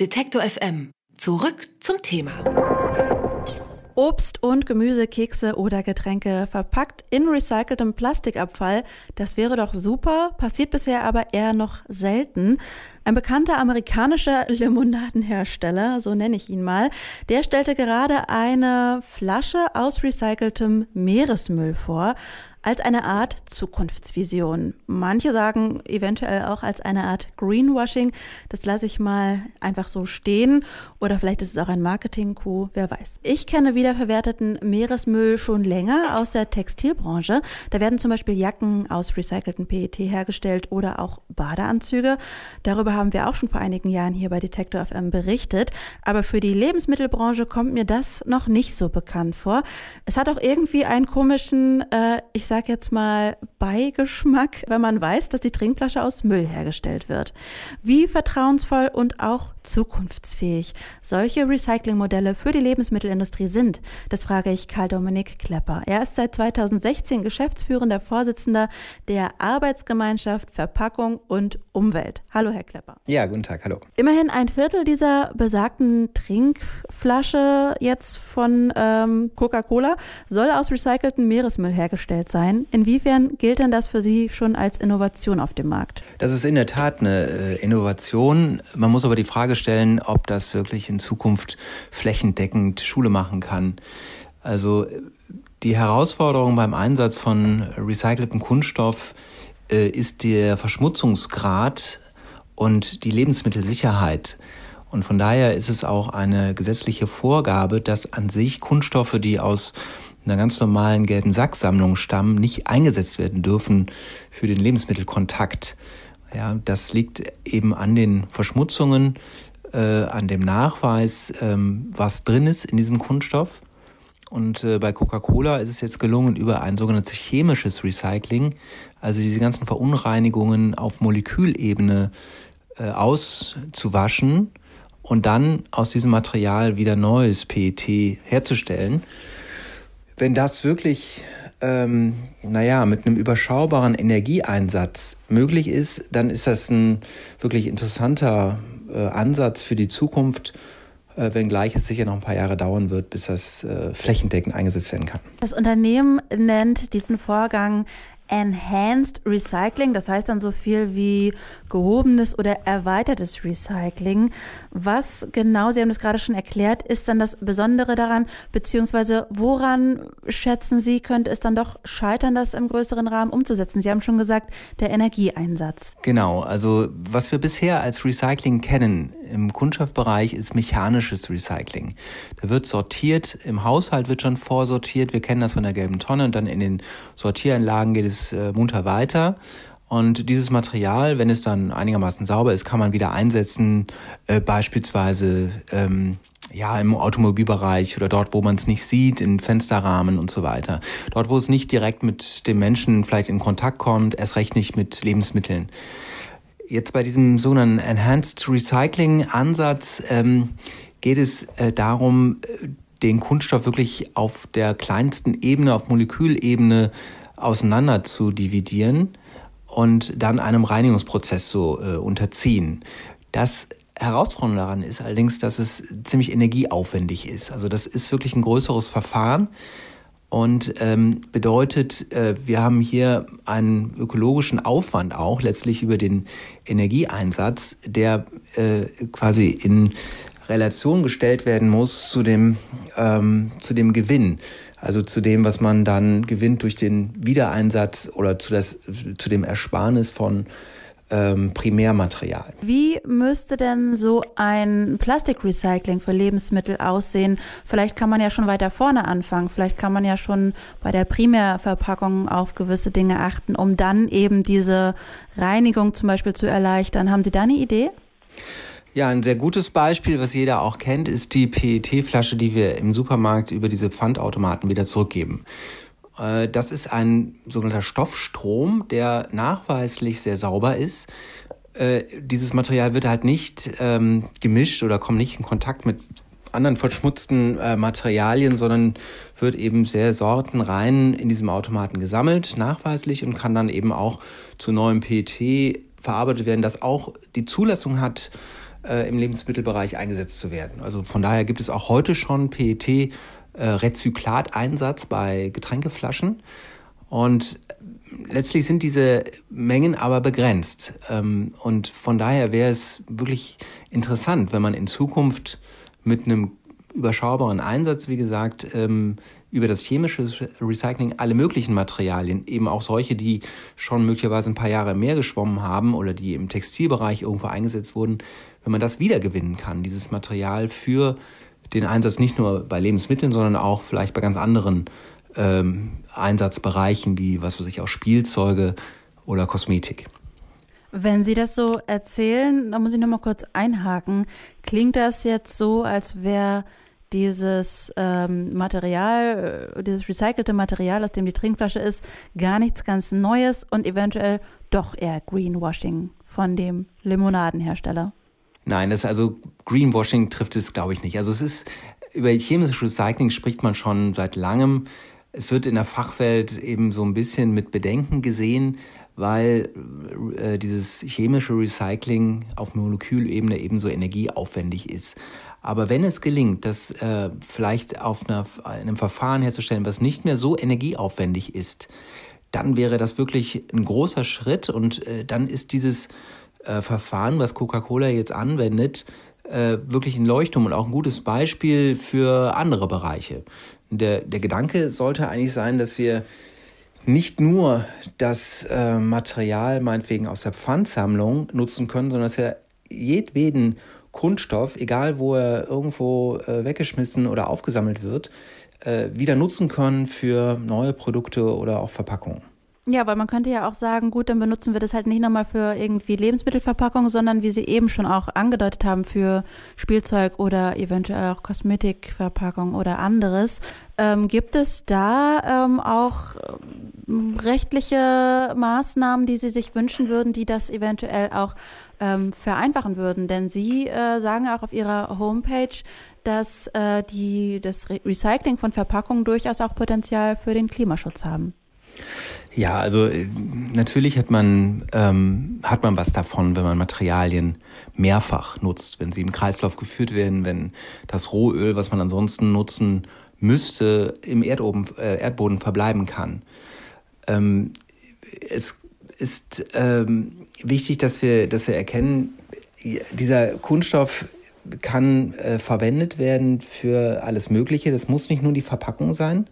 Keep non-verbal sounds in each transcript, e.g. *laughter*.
Detektor FM. Zurück zum Thema. Obst und Gemüse, Kekse oder Getränke verpackt in recyceltem Plastikabfall. Das wäre doch super, passiert bisher aber eher noch selten. Ein bekannter amerikanischer *laughs* Limonadenhersteller, so nenne ich ihn mal, der stellte gerade eine Flasche aus recyceltem Meeresmüll vor als eine Art Zukunftsvision. Manche sagen eventuell auch als eine Art Greenwashing. Das lasse ich mal einfach so stehen. Oder vielleicht ist es auch ein Marketing-Coup, wer weiß. Ich kenne wiederverwerteten Meeresmüll schon länger aus der Textilbranche. Da werden zum Beispiel Jacken aus recyceltem PET hergestellt oder auch Badeanzüge. Darüber haben wir auch schon vor einigen Jahren hier bei Detector FM berichtet. Aber für die Lebensmittelbranche kommt mir das noch nicht so bekannt vor. Es hat auch irgendwie einen komischen, äh, ich sage sag jetzt mal, Beigeschmack, wenn man weiß, dass die Trinkflasche aus Müll hergestellt wird. Wie vertrauensvoll und auch zukunftsfähig solche Recyclingmodelle für die Lebensmittelindustrie sind, das frage ich Karl Dominik Klepper. Er ist seit 2016 geschäftsführender Vorsitzender der Arbeitsgemeinschaft Verpackung und Umwelt. Hallo, Herr Klepper. Ja, guten Tag, hallo. Immerhin ein Viertel dieser besagten Trinkflasche jetzt von ähm, Coca-Cola soll aus recyceltem Meeresmüll hergestellt sein. Inwiefern gilt denn das für Sie schon als Innovation auf dem Markt? Das ist in der Tat eine äh, Innovation. Man muss aber die Frage stellen, ob das wirklich in Zukunft flächendeckend Schule machen kann. Also die Herausforderung beim Einsatz von recyceltem Kunststoff äh, ist der Verschmutzungsgrad und die Lebensmittelsicherheit. Und von daher ist es auch eine gesetzliche Vorgabe, dass an sich Kunststoffe, die aus einer ganz normalen gelben Sacksammlung stammen, nicht eingesetzt werden dürfen für den Lebensmittelkontakt. Ja, das liegt eben an den Verschmutzungen, äh, an dem Nachweis, ähm, was drin ist in diesem Kunststoff. Und äh, bei Coca-Cola ist es jetzt gelungen, über ein sogenanntes chemisches Recycling, also diese ganzen Verunreinigungen auf Molekülebene äh, auszuwaschen und dann aus diesem Material wieder neues PET herzustellen. Wenn das wirklich, ähm, naja, mit einem überschaubaren Energieeinsatz möglich ist, dann ist das ein wirklich interessanter äh, Ansatz für die Zukunft, äh, wenngleich es sicher noch ein paar Jahre dauern wird, bis das äh, flächendeckend eingesetzt werden kann. Das Unternehmen nennt diesen Vorgang Enhanced Recycling, das heißt dann so viel wie gehobenes oder erweitertes Recycling. Was genau, Sie haben es gerade schon erklärt, ist dann das Besondere daran, beziehungsweise woran schätzen Sie, könnte es dann doch scheitern, das im größeren Rahmen umzusetzen? Sie haben schon gesagt, der Energieeinsatz. Genau, also was wir bisher als Recycling kennen im Kunststoffbereich ist mechanisches Recycling. Da wird sortiert, im Haushalt wird schon vorsortiert, wir kennen das von der gelben Tonne und dann in den Sortieranlagen geht es es äh, munter weiter. Und dieses Material, wenn es dann einigermaßen sauber ist, kann man wieder einsetzen, äh, beispielsweise ähm, ja im Automobilbereich oder dort, wo man es nicht sieht, in Fensterrahmen und so weiter. Dort, wo es nicht direkt mit dem Menschen vielleicht in Kontakt kommt, erst recht nicht mit Lebensmitteln. Jetzt bei diesem sogenannten Enhanced Recycling Ansatz ähm, geht es äh, darum, äh, den Kunststoff wirklich auf der kleinsten Ebene, auf Molekülebene auseinander zu dividieren und dann einem Reinigungsprozess zu äh, unterziehen. Das Herausforderung daran ist allerdings, dass es ziemlich energieaufwendig ist. Also das ist wirklich ein größeres Verfahren und ähm, bedeutet, äh, wir haben hier einen ökologischen Aufwand auch letztlich über den Energieeinsatz, der äh, quasi in Relation gestellt werden muss zu dem, ähm, zu dem Gewinn. Also zu dem, was man dann gewinnt durch den Wiedereinsatz oder zu, das, zu dem Ersparnis von ähm, Primärmaterial. Wie müsste denn so ein Plastikrecycling für Lebensmittel aussehen? Vielleicht kann man ja schon weiter vorne anfangen. Vielleicht kann man ja schon bei der Primärverpackung auf gewisse Dinge achten, um dann eben diese Reinigung zum Beispiel zu erleichtern. Haben Sie da eine Idee? Ja, ein sehr gutes Beispiel, was jeder auch kennt, ist die PET-Flasche, die wir im Supermarkt über diese Pfandautomaten wieder zurückgeben. Äh, das ist ein sogenannter Stoffstrom, der nachweislich sehr sauber ist. Äh, dieses Material wird halt nicht ähm, gemischt oder kommt nicht in Kontakt mit anderen verschmutzten äh, Materialien, sondern wird eben sehr sortenrein in diesem Automaten gesammelt, nachweislich und kann dann eben auch zu neuem PET verarbeitet werden, das auch die Zulassung hat, äh, im Lebensmittelbereich eingesetzt zu werden. Also von daher gibt es auch heute schon PET-Rezyklateinsatz äh, bei Getränkeflaschen. Und letztlich sind diese Mengen aber begrenzt. Ähm, und von daher wäre es wirklich interessant, wenn man in Zukunft mit einem überschaubaren Einsatz, wie gesagt, ähm, über das chemische Recycling alle möglichen Materialien, eben auch solche, die schon möglicherweise ein paar Jahre mehr geschwommen haben oder die im Textilbereich irgendwo eingesetzt wurden, wenn man das wiedergewinnen kann, dieses Material für den Einsatz nicht nur bei Lebensmitteln, sondern auch vielleicht bei ganz anderen ähm, Einsatzbereichen wie, was weiß ich, auch Spielzeuge oder Kosmetik. Wenn Sie das so erzählen, da muss ich noch mal kurz einhaken. Klingt das jetzt so, als wäre dieses ähm, Material, äh, dieses recycelte Material, aus dem die Trinkflasche ist, gar nichts ganz Neues und eventuell doch eher Greenwashing von dem Limonadenhersteller? Nein, das also Greenwashing trifft es, glaube ich, nicht. Also es ist über chemisches Recycling spricht man schon seit langem. Es wird in der Fachwelt eben so ein bisschen mit Bedenken gesehen, weil äh, dieses chemische Recycling auf Molekülebene ebenso energieaufwendig ist. Aber wenn es gelingt, das äh, vielleicht auf einer, einem Verfahren herzustellen, was nicht mehr so energieaufwendig ist, dann wäre das wirklich ein großer Schritt und äh, dann ist dieses äh, Verfahren, was Coca-Cola jetzt anwendet, äh, wirklich ein Leuchtturm und auch ein gutes Beispiel für andere Bereiche. Der, der Gedanke sollte eigentlich sein, dass wir nicht nur das äh, Material meinetwegen aus der Pfandsammlung nutzen können, sondern dass wir jedweden Kunststoff, egal wo er irgendwo äh, weggeschmissen oder aufgesammelt wird, äh, wieder nutzen können für neue Produkte oder auch Verpackungen. Ja, weil man könnte ja auch sagen, gut, dann benutzen wir das halt nicht nochmal für irgendwie Lebensmittelverpackung, sondern wie Sie eben schon auch angedeutet haben, für Spielzeug oder eventuell auch Kosmetikverpackung oder anderes. Ähm, gibt es da ähm, auch ähm, rechtliche Maßnahmen, die Sie sich wünschen würden, die das eventuell auch ähm, vereinfachen würden? Denn Sie äh, sagen auch auf Ihrer Homepage, dass äh, die, das Recycling von Verpackungen durchaus auch Potenzial für den Klimaschutz haben. Ja, also äh, natürlich hat man, ähm, hat man was davon, wenn man Materialien mehrfach nutzt, wenn sie im Kreislauf geführt werden, wenn das Rohöl, was man ansonsten nutzen müsste, im Erdoben, äh, Erdboden verbleiben kann. Ähm, es ist ähm, wichtig, dass wir, dass wir erkennen, dieser Kunststoff kann äh, verwendet werden für alles Mögliche. Das muss nicht nur die Verpackung sein.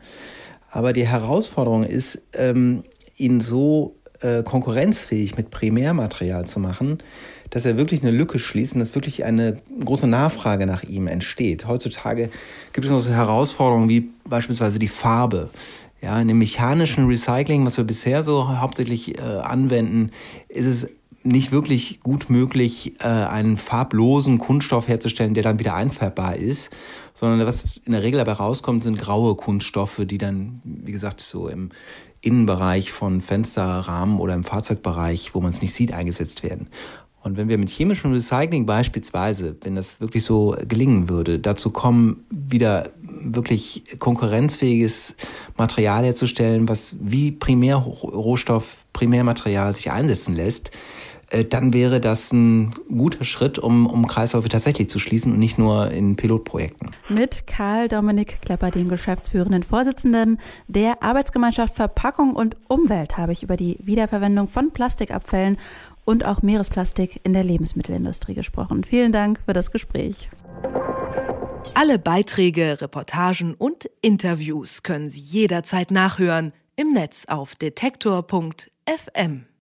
Aber die Herausforderung ist, ähm, ihn so äh, konkurrenzfähig mit Primärmaterial zu machen, dass er wirklich eine Lücke schließt und dass wirklich eine große Nachfrage nach ihm entsteht. Heutzutage gibt es noch so Herausforderungen wie beispielsweise die Farbe. Ja, in dem mechanischen Recycling, was wir bisher so hauptsächlich äh, anwenden, ist es nicht wirklich gut möglich, äh, einen farblosen Kunststoff herzustellen, der dann wieder einfärbbar ist, sondern was in der Regel dabei rauskommt, sind graue Kunststoffe, die dann, wie gesagt, so im Innenbereich von Fensterrahmen oder im Fahrzeugbereich, wo man es nicht sieht, eingesetzt werden. Und wenn wir mit chemischem Recycling beispielsweise, wenn das wirklich so gelingen würde, dazu kommen, wieder wirklich konkurrenzfähiges Material herzustellen, was wie Primärrohstoff, Primärmaterial sich einsetzen lässt, dann wäre das ein guter Schritt, um, um Kreisläufe tatsächlich zu schließen und nicht nur in Pilotprojekten. Mit Karl Dominik Klepper, dem geschäftsführenden Vorsitzenden der Arbeitsgemeinschaft Verpackung und Umwelt, habe ich über die Wiederverwendung von Plastikabfällen und auch Meeresplastik in der Lebensmittelindustrie gesprochen. Vielen Dank für das Gespräch. Alle Beiträge, Reportagen und Interviews können Sie jederzeit nachhören im Netz auf detektor.fm.